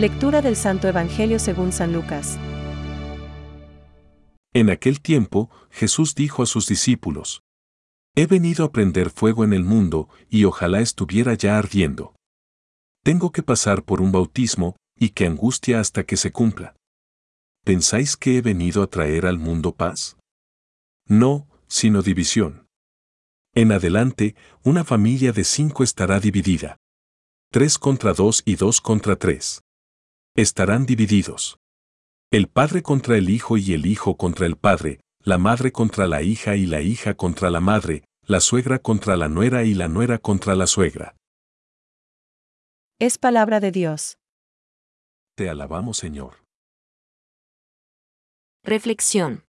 Lectura del Santo Evangelio según San Lucas. En aquel tiempo, Jesús dijo a sus discípulos, He venido a prender fuego en el mundo, y ojalá estuviera ya ardiendo. Tengo que pasar por un bautismo, y que angustia hasta que se cumpla. ¿Pensáis que he venido a traer al mundo paz? No, sino división. En adelante, una familia de cinco estará dividida. Tres contra dos y dos contra tres. Estarán divididos. El padre contra el hijo y el hijo contra el padre, la madre contra la hija y la hija contra la madre, la suegra contra la nuera y la nuera contra la suegra. Es palabra de Dios. Te alabamos Señor. Reflexión.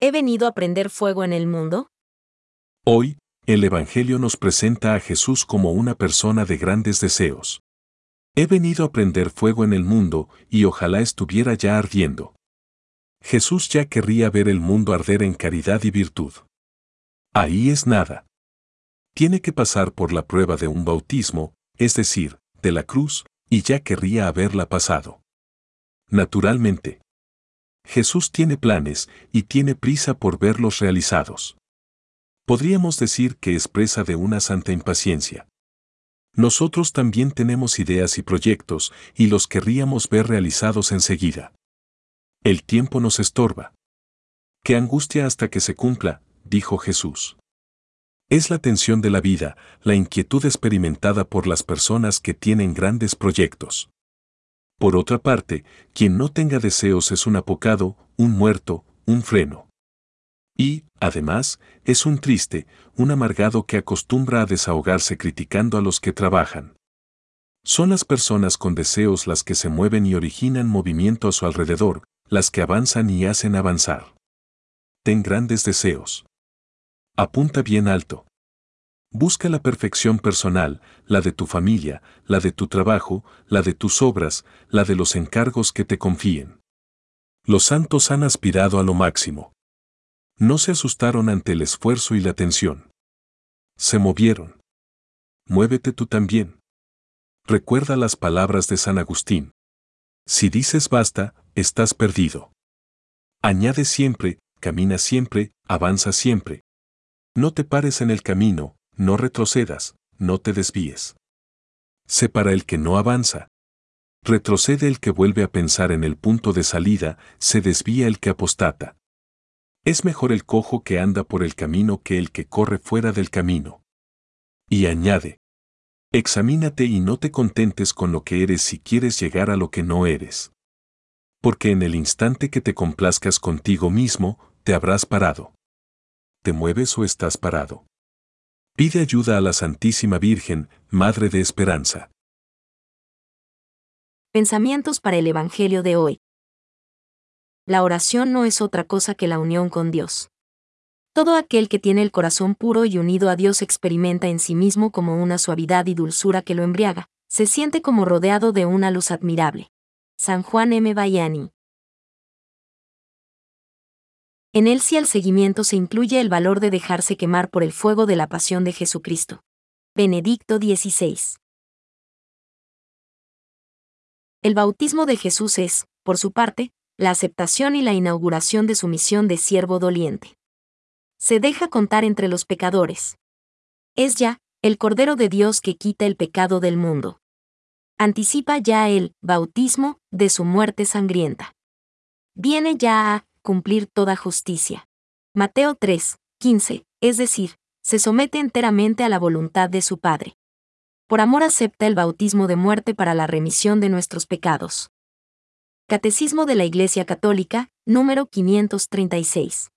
¿He venido a prender fuego en el mundo? Hoy, el Evangelio nos presenta a Jesús como una persona de grandes deseos. He venido a prender fuego en el mundo, y ojalá estuviera ya ardiendo. Jesús ya querría ver el mundo arder en caridad y virtud. Ahí es nada. Tiene que pasar por la prueba de un bautismo, es decir, de la cruz, y ya querría haberla pasado. Naturalmente. Jesús tiene planes y tiene prisa por verlos realizados. Podríamos decir que es presa de una santa impaciencia. Nosotros también tenemos ideas y proyectos y los querríamos ver realizados enseguida. El tiempo nos estorba. Qué angustia hasta que se cumpla, dijo Jesús. Es la tensión de la vida, la inquietud experimentada por las personas que tienen grandes proyectos. Por otra parte, quien no tenga deseos es un apocado, un muerto, un freno. Y, además, es un triste, un amargado que acostumbra a desahogarse criticando a los que trabajan. Son las personas con deseos las que se mueven y originan movimiento a su alrededor, las que avanzan y hacen avanzar. Ten grandes deseos. Apunta bien alto. Busca la perfección personal, la de tu familia, la de tu trabajo, la de tus obras, la de los encargos que te confíen. Los santos han aspirado a lo máximo. No se asustaron ante el esfuerzo y la tensión. Se movieron. Muévete tú también. Recuerda las palabras de San Agustín. Si dices basta, estás perdido. Añade siempre, camina siempre, avanza siempre. No te pares en el camino, no retrocedas, no te desvíes. Sé para el que no avanza. Retrocede el que vuelve a pensar en el punto de salida, se desvía el que apostata. Es mejor el cojo que anda por el camino que el que corre fuera del camino. Y añade, examínate y no te contentes con lo que eres si quieres llegar a lo que no eres. Porque en el instante que te complazcas contigo mismo, te habrás parado. ¿Te mueves o estás parado? Pide ayuda a la Santísima Virgen, Madre de Esperanza. Pensamientos para el Evangelio de hoy. La oración no es otra cosa que la unión con Dios. Todo aquel que tiene el corazón puro y unido a Dios experimenta en sí mismo como una suavidad y dulzura que lo embriaga, se siente como rodeado de una luz admirable. San Juan M. Bayani. En él sí al seguimiento se incluye el valor de dejarse quemar por el fuego de la pasión de Jesucristo. Benedicto XVI. El bautismo de Jesús es, por su parte, la aceptación y la inauguración de su misión de siervo doliente. Se deja contar entre los pecadores. Es ya, el Cordero de Dios que quita el pecado del mundo. Anticipa ya el bautismo de su muerte sangrienta. Viene ya a cumplir toda justicia. Mateo 3, 15, es decir, se somete enteramente a la voluntad de su Padre. Por amor acepta el bautismo de muerte para la remisión de nuestros pecados. Catecismo de la Iglesia Católica, número 536.